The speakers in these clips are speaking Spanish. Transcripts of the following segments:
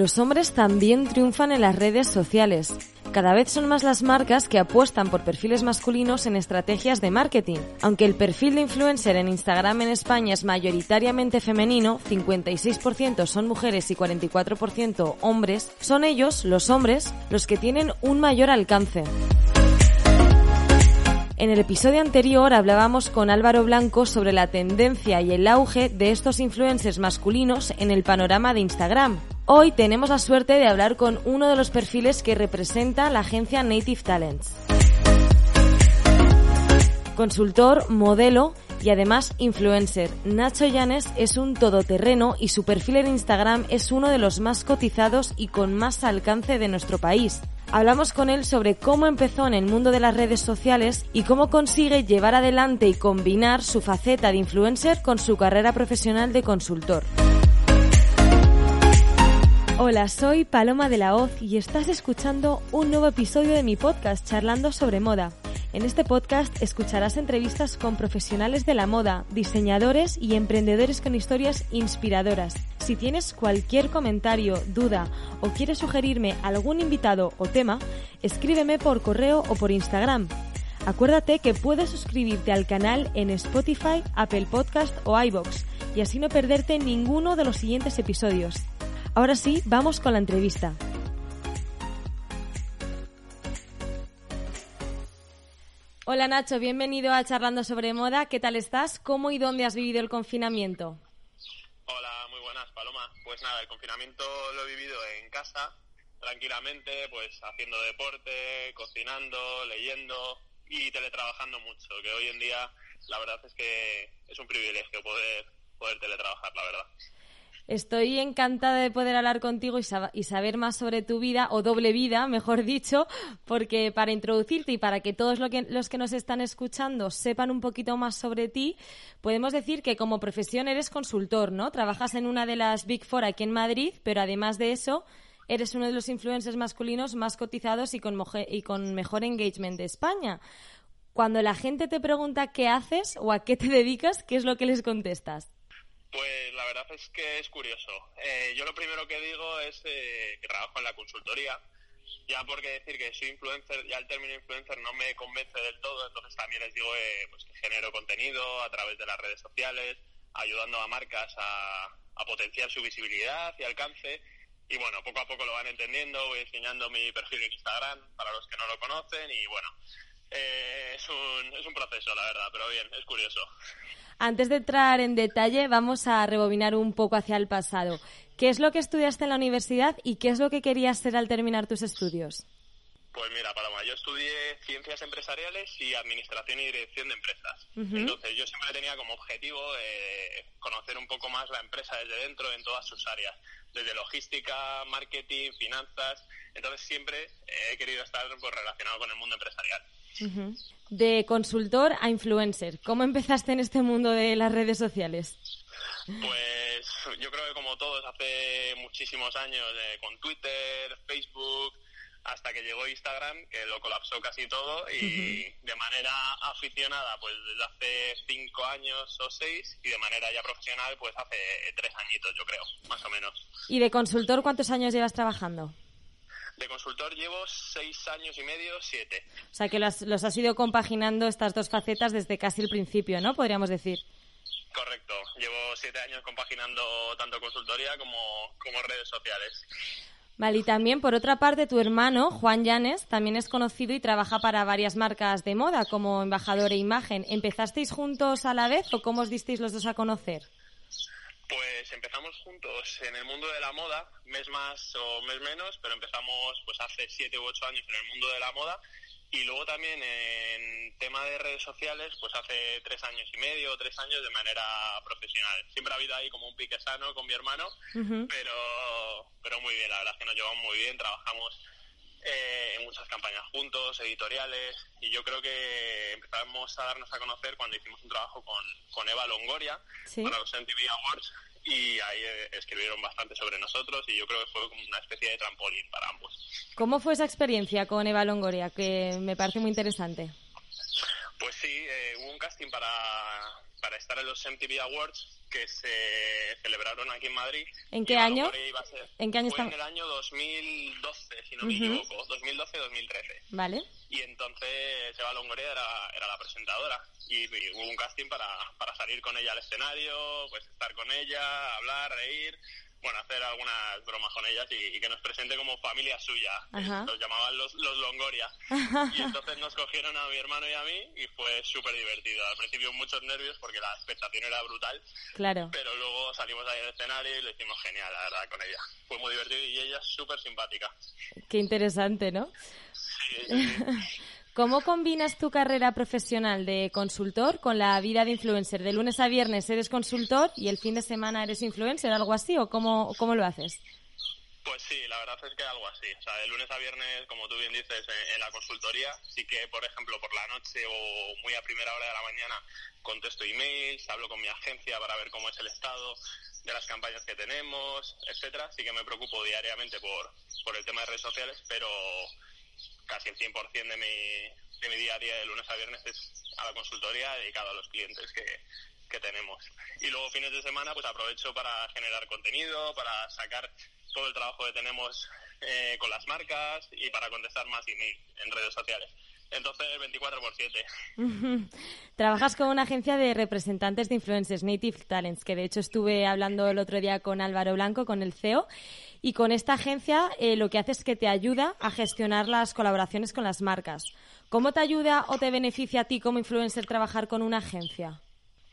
Los hombres también triunfan en las redes sociales. Cada vez son más las marcas que apuestan por perfiles masculinos en estrategias de marketing. Aunque el perfil de influencer en Instagram en España es mayoritariamente femenino, 56% son mujeres y 44% hombres, son ellos, los hombres, los que tienen un mayor alcance. En el episodio anterior hablábamos con Álvaro Blanco sobre la tendencia y el auge de estos influencers masculinos en el panorama de Instagram. Hoy tenemos la suerte de hablar con uno de los perfiles que representa la agencia Native Talents. Consultor, modelo y además influencer. Nacho Llanes es un todoterreno y su perfil en Instagram es uno de los más cotizados y con más alcance de nuestro país. Hablamos con él sobre cómo empezó en el mundo de las redes sociales y cómo consigue llevar adelante y combinar su faceta de influencer con su carrera profesional de consultor. Hola, soy Paloma de la Hoz y estás escuchando un nuevo episodio de mi podcast Charlando sobre Moda. En este podcast escucharás entrevistas con profesionales de la moda, diseñadores y emprendedores con historias inspiradoras. Si tienes cualquier comentario, duda o quieres sugerirme algún invitado o tema, escríbeme por correo o por Instagram. Acuérdate que puedes suscribirte al canal en Spotify, Apple Podcast o iBox y así no perderte ninguno de los siguientes episodios. Ahora sí, vamos con la entrevista. Hola Nacho, bienvenido a Charlando sobre Moda. ¿Qué tal estás? ¿Cómo y dónde has vivido el confinamiento? Hola, muy buenas, Paloma. Pues nada, el confinamiento lo he vivido en casa, tranquilamente, pues haciendo deporte, cocinando, leyendo y teletrabajando mucho, que hoy en día la verdad es que es un privilegio poder, poder teletrabajar, la verdad. Estoy encantada de poder hablar contigo y, saber más sobre tu vida, o doble vida, mejor dicho, porque para introducirte y para que todos los que nos están escuchando sepan un poquito más sobre ti, podemos decir que como profesión eres consultor, ¿no? Trabajas en una de las Big Four aquí en Madrid, pero además de eso, eres uno de los influencers masculinos más cotizados y con, y con mejor engagement de España. Cuando la gente te pregunta qué haces o a qué te dedicas, ¿qué es lo que les contestas? Pues la verdad es que es curioso. Eh, yo lo primero que digo es eh, que trabajo en la consultoría, ya porque decir que soy influencer, ya el término influencer no me convence del todo, entonces también les digo eh, pues que genero contenido a través de las redes sociales, ayudando a marcas a, potenciar su visibilidad y alcance. Y bueno, poco a poco lo van entendiendo, voy enseñando mi perfil en Instagram para los que no lo conocen y bueno, es, un, es un proceso, la verdad, pero bien, es curioso. Antes de entrar en detalle, vamos a rebobinar un poco hacia el pasado. ¿Qué es lo que estudiaste en la universidad y qué es lo que querías ser al terminar tus estudios? Pues mira, Paloma, yo estudié ciencias empresariales y administración y dirección de empresas. Entonces yo siempre tenía como objetivo eh, conocer un poco más la empresa desde dentro en todas sus áreas, desde logística, marketing, finanzas. Entonces siempre he querido estar pues, relacionado con el mundo empresarial. De consultor a influencer, ¿cómo empezaste en este mundo de las redes sociales? Pues yo creo que como todos hace muchísimos años, eh, con Twitter, Facebook, hasta que llegó Instagram, que lo colapsó casi todo y de manera aficionada, pues desde hace cinco años o seis y de manera ya profesional, pues hace tres añitos, yo creo, más o menos. ¿Y de consultor cuántos años llevas trabajando? Consultor llevo seis años y medio, siete. O sea que los, has ido compaginando estas dos facetas desde casi el principio, ¿no? Podríamos decir. Correcto. Llevo siete años compaginando tanto consultoría como, como redes sociales. Vale, y también, por otra parte, tu hermano, Juan Llanes, también es conocido y trabaja para varias marcas de moda como embajador e imagen. ¿Empezasteis juntos a la vez o cómo os disteis los dos a conocer? Pues empezamos juntos. En el mundo de la moda, mes más o mes menos, pero empezamos pues hace siete u ocho años en el mundo de la moda. Y luego también en tema de redes sociales, pues hace tres años y medio, tres años de manera profesional. Siempre ha habido ahí como un pique sano con mi hermano, pero llevado muy bien, la verdad es que nos llevamos muy bien, trabajamos eh, en muchas campañas juntos, editoriales, y yo creo que empezamos a darnos a conocer cuando hicimos un trabajo con, con Eva Longoria para los MTV Awards, y ahí eh, escribieron bastante sobre nosotros y yo creo que fue como una especie de trampolín para ambos. ¿Cómo fue esa experiencia con Eva Longoria? Que me parece muy interesante. Pues sí, eh, hubo un casting para, para estar en los MTV Awards que se celebraron aquí en Madrid. ¿En qué año? ¿En qué año fue en el año 2012, si no me equivoco, 2012-2013. Vale. Y entonces Eva Longoria era, era la presentadora y, hubo un casting para, para salir con ella al escenario, pues estar con ella, hablar, reír bueno, hacer algunas bromas con ellas y, que nos presente como familia suya. Nos llamaban los, los Longoria. y entonces nos cogieron a mi hermano y a mí y fue súper divertido. Al principio muchos nervios porque la expectación era brutal. Claro. Pero luego salimos ahí al escenario y lo hicimos genial, la verdad, con ella. Fue muy divertido y ella súper simpática. Qué interesante, ¿no? sí. sí. ¿Cómo combinas tu carrera profesional de consultor con la vida de influencer? De lunes a viernes eres consultor y el fin de semana eres influencer, algo así, o cómo, cómo lo haces? Pues sí, la verdad es que algo así. O sea, de lunes a viernes, como tú bien dices, en, la consultoría, sí que, por ejemplo, por la noche o muy a primera hora de la mañana, contesto emails, hablo con mi agencia para ver cómo es el estado de las campañas que tenemos, etcétera. Sí que me preocupo diariamente por, por el tema de redes sociales, pero casi el 100% de mi, de mi día a día de lunes a viernes es a la consultoría dedicado a los clientes que, que tenemos. Y luego fines de semana pues aprovecho para generar contenido, para sacar todo el trabajo que tenemos eh, con las marcas y para contestar más en redes sociales. Entonces, 24 por 7. Trabajas con una agencia de representantes de influencers, Native Talents, que de hecho estuve hablando el otro día con Álvaro Blanco, con el CEO, y con esta agencia eh, lo que hace es que te ayuda a gestionar las colaboraciones con las marcas. ¿Cómo te ayuda o te beneficia a ti como influencer trabajar con una agencia?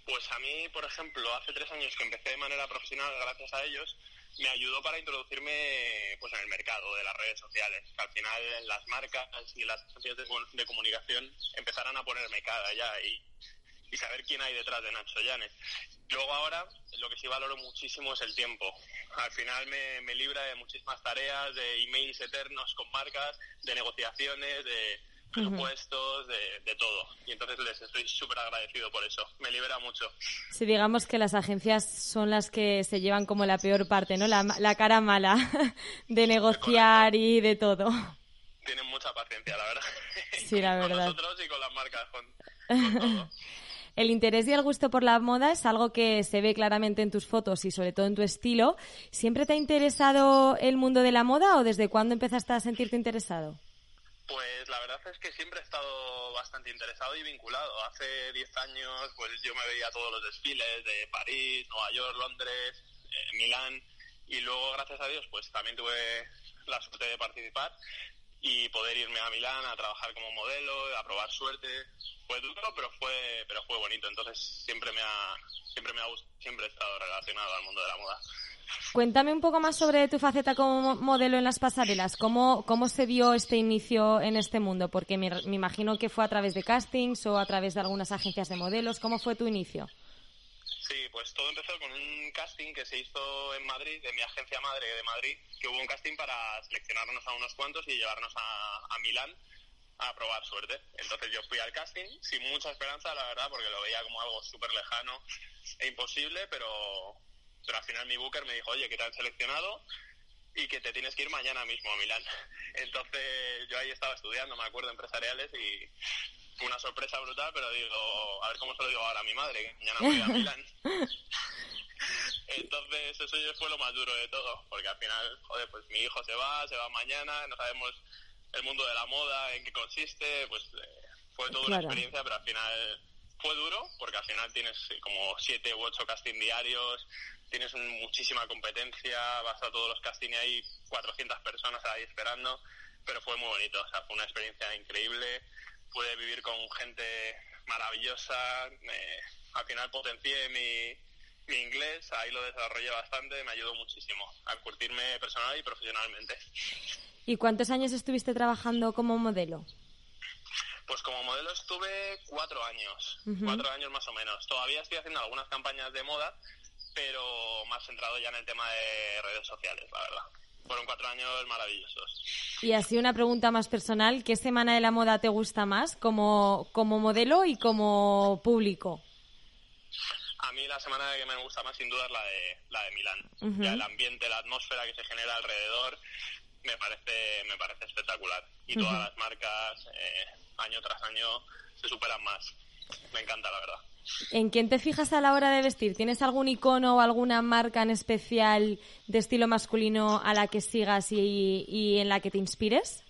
Pues a mí, por ejemplo, hace tres años que empecé de manera profesional, gracias a ellos, me ayudó para introducirme pues en el mercado de las redes sociales. Al final las marcas y las agencias de, comunicación empezaran a ponerme cara ya y, y saber quién hay detrás de Nacho Llanes. Luego ahora lo que sí valoro muchísimo es el tiempo. Al final me, me libra de muchísimas tareas, de emails eternos con marcas, de negociaciones, de presupuestos, de, todo. Y entonces les estoy súper agradecido por eso. Me libera mucho. Sí, digamos que las agencias son las que se llevan como la peor parte, ¿no? La, la cara mala de negociar y de todo. Tienen mucha paciencia, la verdad. Sí, la verdad. con nosotros y con las marcas, con todo. El interés y el gusto por la moda es algo que se ve claramente en tus fotos y sobre todo en tu estilo. ¿Siempre te ha interesado el mundo de la moda o desde cuándo empezaste a sentirte interesado? Pues la verdad es que siempre he estado bastante interesado y vinculado. Hace 10 años pues yo me veía todos los desfiles de París, Nueva York, Londres, eh, Milán y luego gracias a Dios pues también tuve la suerte de participar y poder irme a Milán a trabajar como modelo, a probar suerte. Fue duro, pero fue pero fue bonito. Entonces siempre me ha siempre me ha siempre he estado relacionado al mundo de la moda. Cuéntame un poco más sobre tu faceta como modelo en las pasarelas. ¿Cómo, cómo se dio este inicio en este mundo? Porque me, me imagino que fue a través de castings o a través de algunas agencias de modelos. ¿Cómo fue tu inicio? Sí, pues todo empezó con un casting que se hizo en Madrid, de mi agencia madre de Madrid, que hubo un casting para seleccionarnos a unos cuantos y llevarnos a, a Milán a probar suerte. Entonces yo fui al casting sin mucha esperanza, la verdad, porque lo veía como algo súper lejano e imposible, pero, pero al final mi booker me dijo, oye, que te han seleccionado y que te tienes que ir mañana mismo a Milán. Entonces yo ahí estaba estudiando, me acuerdo, empresariales y fue una sorpresa brutal, pero digo, a ver cómo se lo digo ahora a mi madre, que mañana voy a Milán. Entonces eso ya fue lo más duro de todo, porque al final, joder, pues mi hijo se va, se va mañana, no sabemos el mundo de la moda, en qué consiste, pues eh, fue toda una experiencia, pero al final fue duro, porque al final tienes como siete u ocho casting diarios, tienes muchísima competencia, vas a todos los castings y hay 400 personas ahí esperando, pero fue muy bonito, o sea, fue una experiencia increíble, pude vivir con gente maravillosa, al final potencié mi, mi inglés, ahí lo desarrollé bastante, me ayudó muchísimo a curtirme personal y profesionalmente. ¿Y cuántos años estuviste trabajando como modelo? Pues como modelo estuve cuatro años, cuatro años más o menos. Todavía estoy haciendo algunas campañas de moda, pero más centrado ya en el tema de redes sociales, la verdad. fueron cuatro años maravillosos. Y así una pregunta más personal, ¿qué semana de la moda te gusta más como, como modelo y como público? A mí la semana que me gusta más sin duda es la de, la de Milán. Ya el ambiente, la atmósfera que se genera alrededor me parece, me parece espectacular. Y todas las marcas eh, año tras año se superan más. Me encanta, la verdad. ¿En quién te fijas a la hora de vestir? ¿Tienes algún icono o alguna marca en especial de estilo masculino a la que sigas y, en la que te inspires?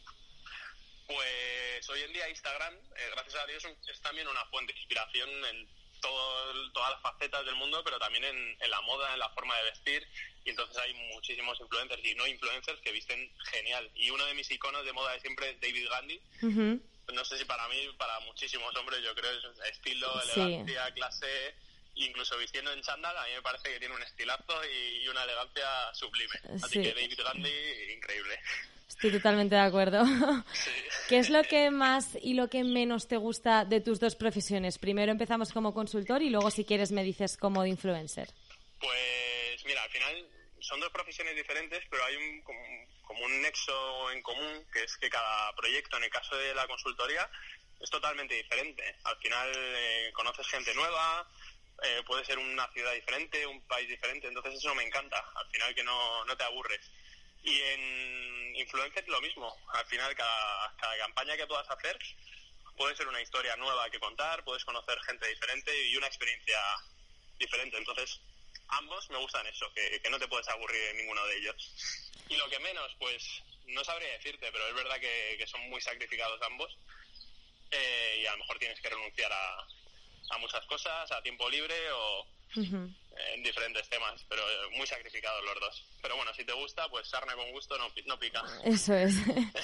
Pues hoy en día Instagram, eh, gracias a Dios, es también una fuente de inspiración en todo, todas las facetas del mundo, pero también en, la moda, en la forma de vestir. Y entonces hay muchísimos influencers y no influencers que visten genial. Y uno de mis iconos de moda de siempre es David Gandhi no sé si para mí, para muchísimos hombres, yo creo es estilo, elegancia, clase, incluso vistiendo en chándal, a mí me parece que tiene un estilazo y, una elegancia sublime. Así que David Gandhi, increíble. Estoy totalmente de acuerdo. ¿Qué es lo que más y lo que menos te gusta de tus dos profesiones? Primero empezamos como consultor y luego si quieres me dices como de influencer. Pues mira, al final son dos profesiones diferentes, pero hay un, como, un nexo en común, que es que cada proyecto, en el caso de la consultoría, es totalmente diferente. Al final eh, conoces gente nueva, eh, puede ser una ciudad diferente, un país diferente, entonces eso me encanta, al final que no, no te aburres. Y en influencer lo mismo, al final cada, cada campaña que puedas hacer puede ser una historia nueva que contar, puedes conocer gente diferente y una experiencia diferente, entonces ambos me gustan eso, que, no te puedes aburrir en ninguno de ellos. Y lo que menos, pues no sabría decirte, pero es verdad que, son muy sacrificados ambos eh, y a lo mejor tienes que renunciar a, a muchas cosas, a tiempo libre o en diferentes temas, pero muy sacrificados los dos. Pero bueno, si te gusta, pues sarna con gusto no, no pica. Eso es.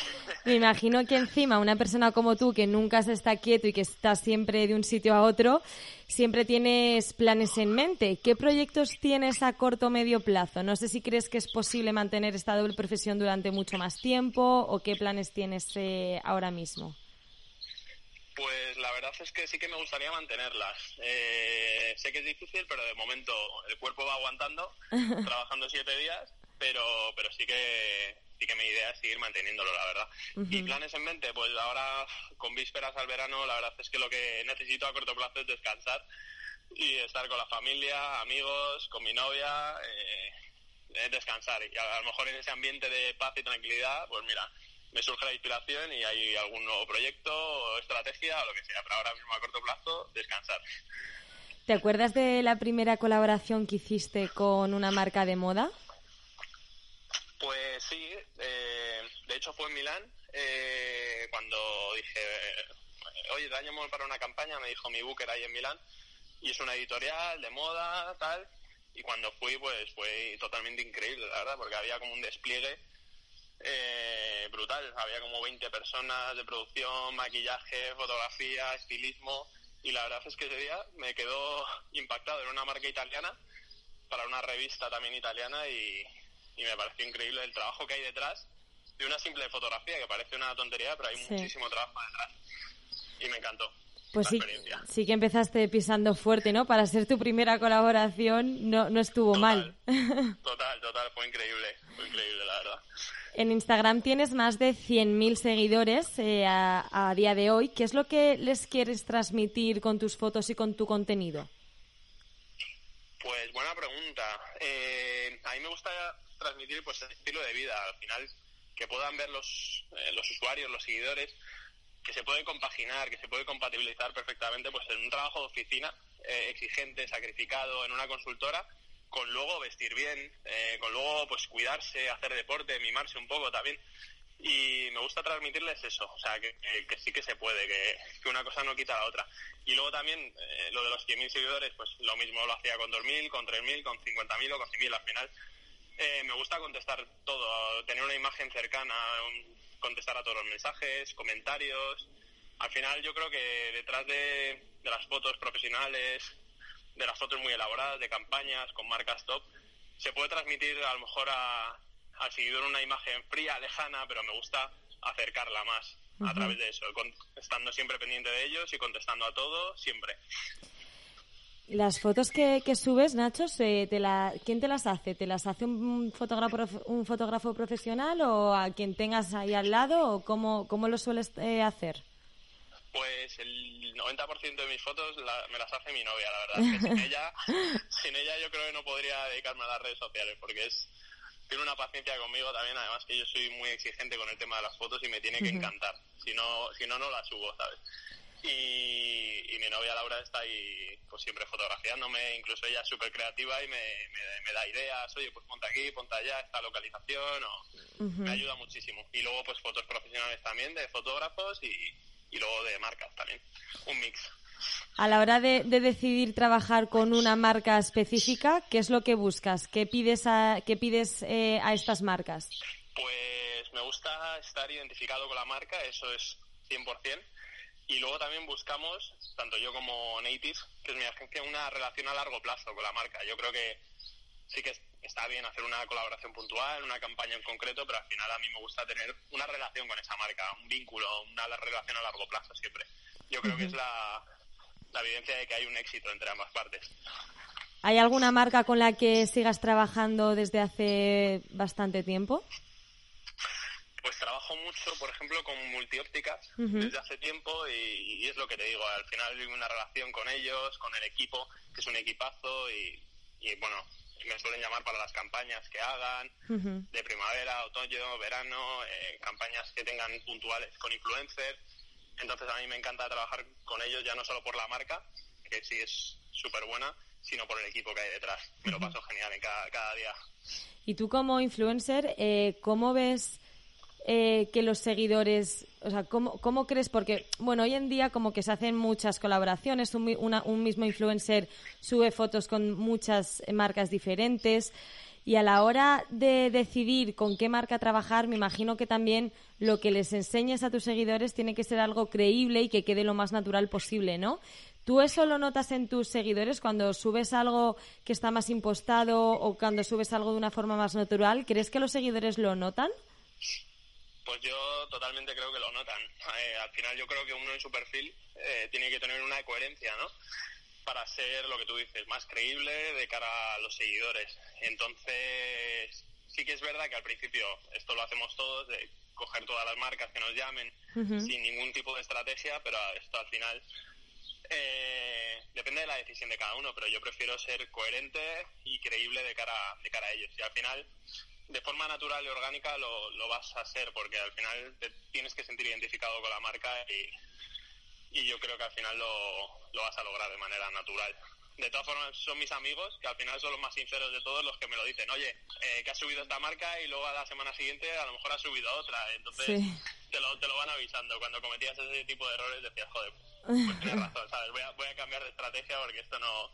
Me imagino que encima una persona como tú, que nunca se está quieto y que está siempre de un sitio a otro, siempre tienes planes en mente. ¿Qué proyectos tienes a corto o medio plazo? No sé si crees que es posible mantener esta doble profesión durante mucho más tiempo o qué planes tienes eh, ahora mismo. Pues la verdad es que sí que me gustaría mantenerlas. Eh, sé que es difícil, pero de momento el cuerpo va aguantando, trabajando siete días, pero, pero sí que sí que mi idea es seguir manteniéndolo, la verdad. ¿Y planes en mente? Pues ahora, con vísperas al verano, la verdad es que lo que necesito a corto plazo es descansar y estar con la familia, amigos, con mi novia, eh, descansar. Y a lo mejor en ese ambiente de paz y tranquilidad, pues mira, me surge la inspiración y hay algún nuevo proyecto o estrategia o lo que sea, pero ahora mismo a corto plazo descansar. ¿Te acuerdas de la primera colaboración que hiciste con una marca de moda? Pues sí, eh, de hecho fue en Milán eh, cuando dije, oye, dañamos para una campaña, me dijo mi booker ahí en Milán y es una editorial de moda, tal, y cuando fui pues fue totalmente increíble, la verdad, porque había como un despliegue eh, brutal. Había como 20 personas de producción, maquillaje, fotografía, estilismo. Y la verdad es que ese día me quedó impactado. en una marca italiana, para una revista también italiana, y, me pareció increíble el trabajo que hay detrás de una simple fotografía, que parece una tontería, pero hay muchísimo trabajo detrás. Y me encantó. Pues sí, sí que empezaste pisando fuerte, ¿no? Para ser tu primera colaboración no, no estuvo mal. Total, total, fue increíble, fue increíble, la verdad. En Instagram tienes más de 100.000 seguidores eh, a, día de hoy. ¿Qué es lo que les quieres transmitir con tus fotos y con tu contenido? Pues buena pregunta. Eh, a mí me gusta transmitir pues el estilo de vida. Al final, que puedan ver los, eh, los usuarios, los seguidores, que se puede compaginar, que se puede compatibilizar perfectamente pues en un trabajo de oficina exigente, sacrificado, en una consultora con luego vestir bien, eh, con luego pues cuidarse, hacer deporte, mimarse un poco también. Y me gusta transmitirles eso, o sea, que, sí que se puede, que, una cosa no quita la otra. Y luego también eh, lo de los 100.000 seguidores, pues lo mismo lo hacía con 2.000, con 3.000, con 50.000 o con 100.000 al final. Eh, me gusta contestar todo, tener una imagen cercana, contestar a todos los mensajes, comentarios. Al final yo creo que detrás de las fotos profesionales, de las fotos muy elaboradas, de campañas, con marcas top, se puede transmitir a lo mejor a, al seguidor una imagen fría, lejana, pero me gusta acercarla más a través de eso, estando siempre pendiente de ellos y contestando a todo, siempre. Las fotos que, que subes, Nacho, te la, ¿quién te las hace? ¿Te las hace un fotógrafo, un fotógrafo profesional o a quien tengas ahí al lado o cómo, cómo lo sueles eh, hacer? Pues el 90% de mis fotos me las hace mi novia, la verdad. sin ella, sin ella yo creo que no podría dedicarme a las redes sociales porque es tiene una paciencia conmigo también, además que yo soy muy exigente con el tema de las fotos y me tiene que encantar. Si no, si no, no las subo, ¿sabes? Y, mi novia Laura está ahí pues siempre fotografiándome, incluso ella es súper creativa y me, me, da ideas, oye, pues ponte aquí, ponte allá, esta localización, o... me ayuda muchísimo. Y luego pues fotos profesionales también de fotógrafos y, y luego de marcas también, un mix. A la hora de, decidir trabajar con una marca específica, ¿qué es lo que buscas? ¿Qué pides a, qué pides, eh, a estas marcas? Pues me gusta estar identificado con la marca, eso es 100%. Y luego también buscamos, tanto yo como Native, que es mi agencia, una relación a largo plazo con la marca. Yo creo que sí que está bien hacer una colaboración puntual, una campaña en concreto, pero al final a mí me gusta tener una relación con esa marca, un vínculo, una relación a largo plazo siempre. Yo creo que es la, la evidencia de que hay un éxito entre ambas partes. ¿Hay alguna marca con la que sigas trabajando desde hace bastante tiempo? Pues trabajo mucho, por ejemplo, con multiópticas desde hace tiempo y, es lo que te digo, al final hay una relación con ellos, con el equipo, que es un equipazo y, bueno, me suelen llamar para las campañas que hagan, de primavera, otoño, verano, eh, campañas que tengan puntuales con influencers entonces a mí me encanta trabajar con ellos ya no solo por la marca, que sí es súper buena, sino por el equipo que hay detrás. Me lo paso genial en cada, día. Y tú como influencer, eh, ¿cómo ves eh, que los seguidores, o sea, ¿cómo, ¿cómo, crees? Porque, bueno, hoy en día como que se hacen muchas colaboraciones, un, un mismo influencer sube fotos con muchas marcas diferentes. Y a la hora de decidir con qué marca trabajar, me imagino que también lo que les enseñes a tus seguidores tiene que ser algo creíble y que quede lo más natural posible, ¿no? ¿Tú eso lo notas en tus seguidores cuando subes algo que está más impostado o cuando subes algo de una forma más natural? ¿Crees que los seguidores lo notan? Pues yo totalmente creo que lo notan. Eh, al final yo creo que uno en su perfil eh, tiene que tener una coherencia, ¿no? para ser lo que tú dices, más creíble de cara a los seguidores. Entonces, sí que es verdad que al principio esto lo hacemos todos, de coger todas las marcas que nos llamen sin ningún tipo de estrategia, pero esto al final eh, depende de la decisión de cada uno, pero yo prefiero ser coherente y creíble de cara, de cara a ellos. Y al final, de forma natural y orgánica lo, lo vas a ser, porque al final te tienes que sentir identificado con la marca y y yo creo que al final lo, lo vas a lograr de manera natural. De todas formas, son mis amigos, que al final son los más sinceros de todos los que me lo dicen. Oye, eh, que has subido esta marca y luego a la semana siguiente a lo mejor has subido otra. Entonces te, lo, te lo van avisando. Cuando cometías ese tipo de errores decías, joder, pues tienes razón, ¿sabes? Voy a, voy a cambiar de estrategia porque esto no...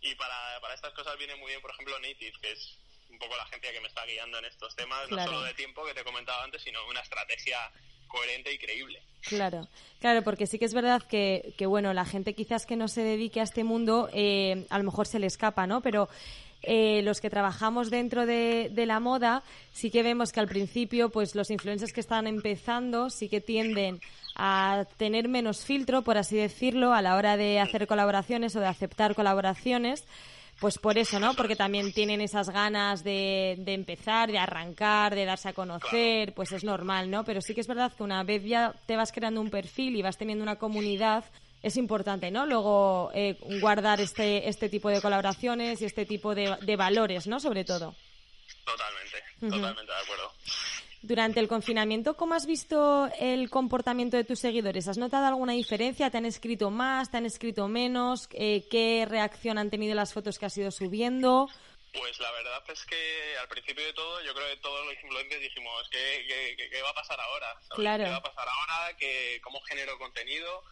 Y para, para estas cosas viene muy bien, por ejemplo, Native, que es un poco la agencia que me está guiando en estos temas, no solo de tiempo que te he comentado antes, sino una estrategia coherente y creíble. Claro, claro, porque sí que es verdad que, que bueno, la gente quizás que no se dedique a este mundo, eh, a lo mejor se le escapa, ¿no? Pero eh, los que trabajamos dentro de, de, la moda, sí que vemos que al principio, pues los influencers que están empezando sí que tienden a tener menos filtro, por así decirlo, a la hora de hacer colaboraciones o de aceptar colaboraciones pues por eso, ¿no? Porque también tienen esas ganas de, de empezar, de arrancar, de darse a conocer, pues es normal, ¿no? Pero sí que es verdad que una vez ya te vas creando un perfil y vas teniendo una comunidad, es importante, ¿no? Luego eh, guardar este, este tipo de colaboraciones y este tipo de, de valores, ¿no? Sobre todo. Totalmente, totalmente de acuerdo. Durante el confinamiento, ¿cómo has visto el comportamiento de tus seguidores? ¿Has notado alguna diferencia? ¿Te han escrito más? ¿Te han escrito menos? Eh, ¿Qué reacción han tenido las fotos que has ido subiendo? Pues la verdad es que al principio de todo, yo creo que todos los influencers dijimos, ¿qué, qué, va a pasar ahora? Claro. ¿Qué va a pasar ahora? ¿Qué, ¿Cómo genero contenido?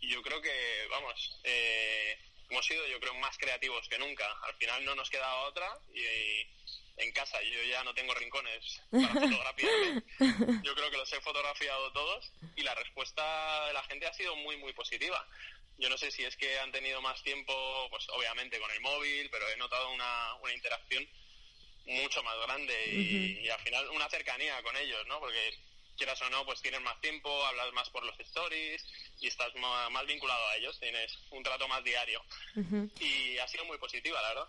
Y yo creo que, vamos, eh, hemos sido, yo creo, más creativos que nunca. Al final no nos quedaba otra y en casa. Yo ya no tengo rincones para fotografiarme. Yo creo que los he fotografiado todos y la respuesta de la gente ha sido muy, muy positiva. Yo no sé si es que han tenido más tiempo, pues obviamente con el móvil, pero he notado una, una interacción mucho más grande y, al final una cercanía con ellos, ¿no? Porque quieras o no, pues tienes más tiempo, hablas más por los stories y estás más, vinculado a ellos, tienes un trato más diario. Y ha sido muy positiva, la verdad.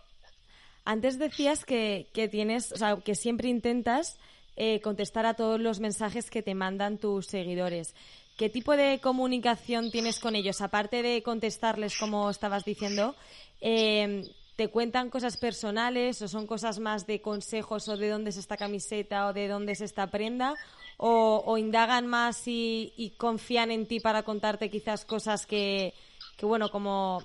Antes decías que, que tienes, o sea, que siempre intentas eh, contestar a todos los mensajes que te mandan tus seguidores. ¿Qué tipo de comunicación tienes con ellos? Aparte de contestarles, como estabas diciendo, eh, ¿te cuentan cosas personales o son cosas más de consejos o de dónde es esta camiseta o de dónde es esta prenda? ¿O, indagan más y, confían en ti para contarte quizás cosas que, que bueno, como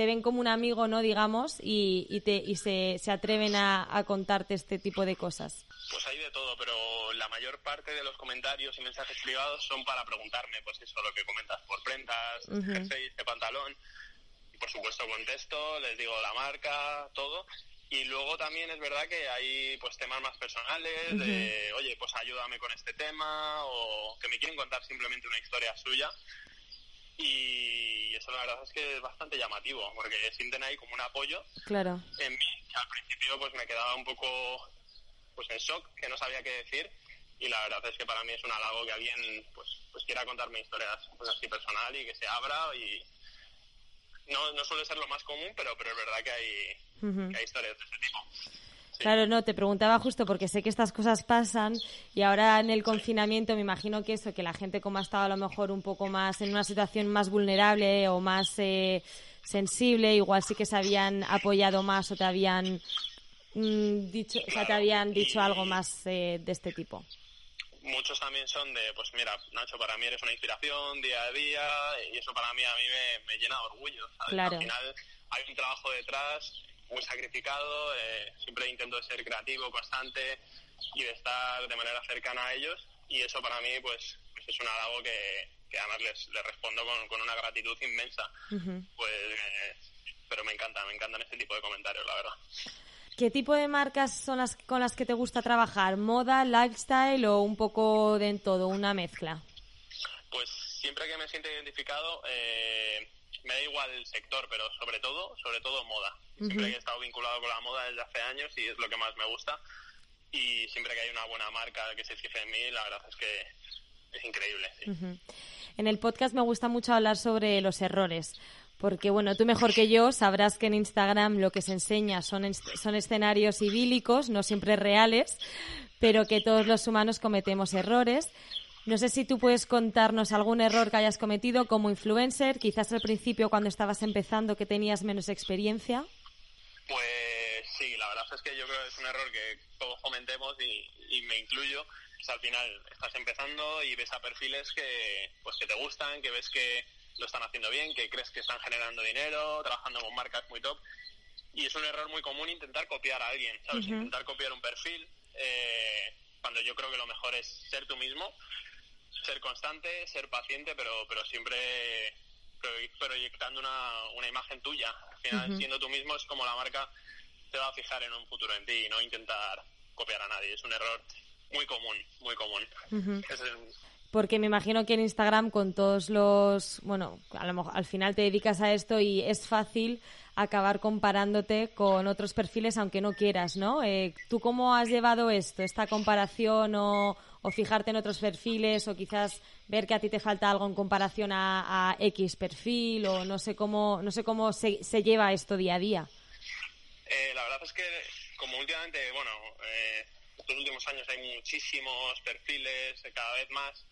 te ven como un amigo, ¿no? Digamos, y, y, te, y se, se atreven a, a contarte este tipo de cosas. Pues hay de todo, pero la mayor parte de los comentarios y mensajes privados son para preguntarme, pues eso, lo que comentas por prendas, uh -huh. pantalón. Y por supuesto contesto, les digo la marca, todo. Y luego también es verdad que hay pues temas más personales, de oye, pues ayúdame con este tema, o que me quieren contar simplemente una historia suya. Y eso la verdad es que es bastante llamativo, porque sienten ahí como un apoyo. Claro. en mí, que al principio pues me quedaba un poco pues en shock, que no sabía qué decir. Y la verdad es que para mí es un halago que alguien pues pues quiera contarme historias pues así personal y que se abra y no, no suele ser lo más común pero pero es verdad que hay, que hay historias de ese tipo Claro, no, te preguntaba justo porque sé que estas cosas pasan y ahora en el confinamiento me imagino que eso, que la gente como ha estado a lo mejor un poco más en una situación más vulnerable o más eh, sensible, igual sí que se habían apoyado más o te habían Mm, dicho, o sea, te habían dicho algo más eh, de este tipo. Muchos también son de, pues mira, Nacho, para mí eres una inspiración día a día y eso para mí a mí me, llena de orgullo. Al final hay un trabajo detrás muy sacrificado, eh, siempre intento ser creativo, constante y de estar de manera cercana a ellos y eso para mí pues, pues es un halago que, que además les, les respondo con, con, una gratitud inmensa. Pues, eh, pero me encanta, me encantan este tipo de comentarios, la verdad. ¿Qué tipo de marcas son las con las que te gusta trabajar? ¿Moda, lifestyle o un poco de en todo, una mezcla? Pues siempre que me siento identificado, eh, me da igual el sector, pero sobre todo, sobre todo moda. Siempre he estado vinculado con la moda desde hace años y es lo que más me gusta. Y siempre que hay una buena marca que se fije en mí, la verdad es que es increíble. En el podcast me gusta mucho hablar sobre los errores porque bueno, tú mejor que yo sabrás que en Instagram lo que se enseña son, son escenarios idílicos, no siempre reales, pero que todos los humanos cometemos errores. No sé si tú puedes contarnos algún error que hayas cometido como influencer, quizás al principio cuando estabas empezando que tenías menos experiencia. Pues sí, la verdad es que yo creo que es un error que todos cometemos y, y me incluyo. Es al final estás empezando y ves a perfiles que pues que te gustan, que ves que lo están haciendo bien, que crees que están generando dinero, trabajando con marcas muy top. Y es un error muy común intentar copiar a alguien, ¿sabes? Intentar copiar un perfil, eh, cuando yo creo que lo mejor es ser tú mismo, ser constante, ser paciente, pero, pero siempre proyectando una, una imagen tuya. Al final, siendo tú mismo, es como la marca te va a fijar en un futuro en ti y no intentar copiar a nadie. Es un error muy común, muy común. es porque me imagino que en Instagram con todos los, bueno, a lo mejor al final te dedicas a esto y es fácil acabar comparándote con otros perfiles aunque no quieras, ¿no? Eh, ¿Tú cómo has llevado esto, esta comparación o, o, fijarte en otros perfiles o quizás ver que a ti te falta algo en comparación a, a X perfil o no sé cómo, no sé cómo se, se lleva esto día a día? Eh, la verdad es que como últimamente, bueno, eh, estos últimos años hay muchísimos perfiles, cada vez más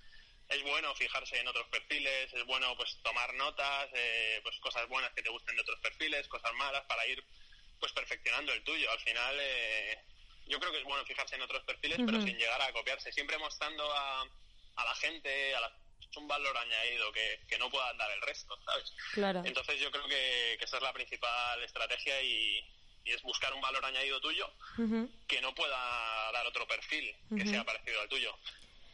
es bueno fijarse en otros perfiles, es bueno pues tomar notas, eh, pues cosas buenas que te gusten de otros perfiles, cosas malas para ir pues perfeccionando el tuyo. Al final eh, yo creo que es bueno fijarse en otros perfiles, pero sin llegar a copiarse, siempre mostrando a, a la gente, a un valor añadido que, que no pueda dar el resto, ¿sabes? Claro. Entonces yo creo que, que esa es la principal estrategia y, y es buscar un valor añadido tuyo que no pueda dar otro perfil que sea parecido al tuyo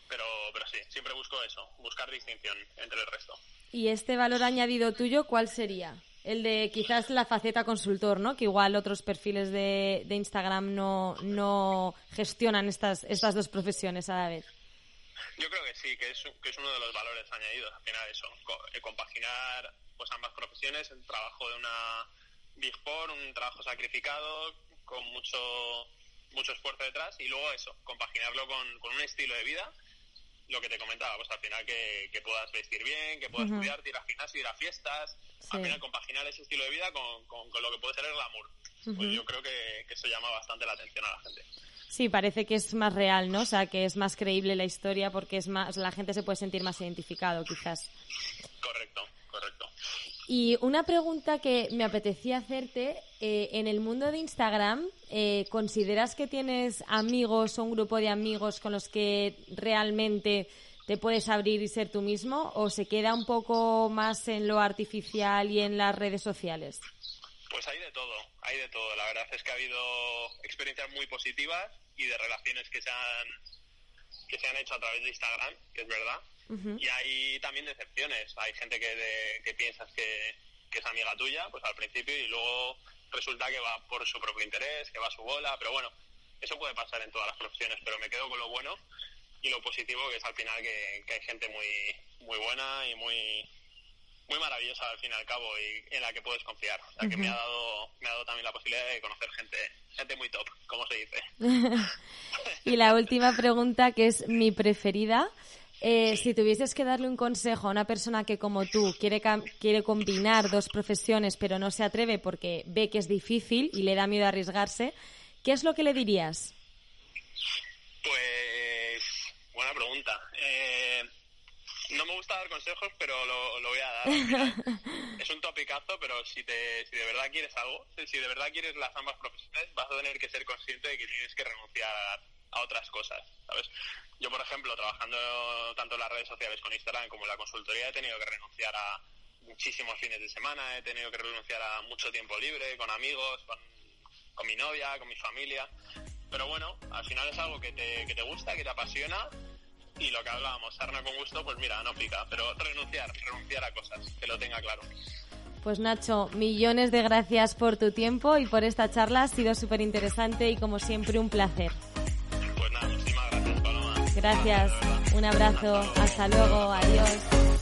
pero, pero sí, siempre busco eso, buscar distinción entre el resto. ¿Y este valor añadido tuyo cuál sería? El de quizás la faceta consultor, ¿no? Que igual otros perfiles de, de Instagram no, no gestionan estas, estas dos profesiones a la vez. Yo creo que sí, que es, que es uno de los valores añadidos. Al final eso, eh, compaginar pues ambas profesiones, el trabajo de una Big Four, un trabajo sacrificado, con mucho mucho esfuerzo detrás y luego eso, compaginarlo con, con un estilo de vida lo que te comentaba, pues al final que, que puedas vestir bien, que puedas estudiar, ir al gimnasio, ir a fiestas, al final compaginar ese estilo de vida con, con, lo que puede ser el glamour. Pues yo creo que, que eso llama bastante la atención a la gente. Sí, parece que es más real, ¿no? O sea, que es más creíble la historia porque es más, la gente se puede sentir más identificado, quizás. Correcto. Y una pregunta que me apetecía hacerte, eh, en el mundo de Instagram, eh, ¿consideras que tienes amigos o un grupo de amigos con los que realmente te puedes abrir y ser tú mismo o se queda un poco más en lo artificial y en las redes sociales? Pues hay de todo, hay de todo. La verdad es que ha habido experiencias muy positivas y de relaciones que se han que se han hecho a través de Instagram, que es verdad, y hay también decepciones. Hay gente que, que piensas que, es amiga tuya, pues al principio, y luego resulta que va por su propio interés, que va a su bola, pero bueno, eso puede pasar en todas las profesiones, pero me quedo con lo bueno y lo positivo, que es al final que, hay gente muy, muy buena y muy muy maravillosa al fin y al cabo y en la que puedes confiar. O sea, que me ha dado me ha dado también la posibilidad de conocer gente gente muy top, como se dice. y la última pregunta que es mi preferida eh, si tuvieses que darle un consejo a una persona que como tú quiere, quiere combinar dos profesiones pero no se atreve porque ve que es difícil y le da miedo a arriesgarse, ¿qué es lo que le dirías? Pues buena pregunta. Eh, no me gusta dar consejos, pero lo, voy a dar. es un topicazo, pero si, te, si de verdad quieres algo, si de verdad quieres las ambas profesiones, vas a tener que ser consciente de que tienes que renunciar a otras cosas, ¿sabes? Yo, por ejemplo, trabajando tanto en las redes sociales con Instagram como en la consultoría, he tenido que renunciar a muchísimos fines de semana, he tenido que renunciar a mucho tiempo libre, con amigos, con, mi novia, con mi familia. Pero bueno, al final es algo que te, que te gusta, que te apasiona y lo que hablábamos, sarna con gusto, pues mira, no pica, pero renunciar, renunciar a cosas, que lo tenga claro. Pues Nacho, millones de gracias por tu tiempo y por esta charla, ha sido súper interesante y como siempre un placer. Gracias, un abrazo, hasta luego, adiós.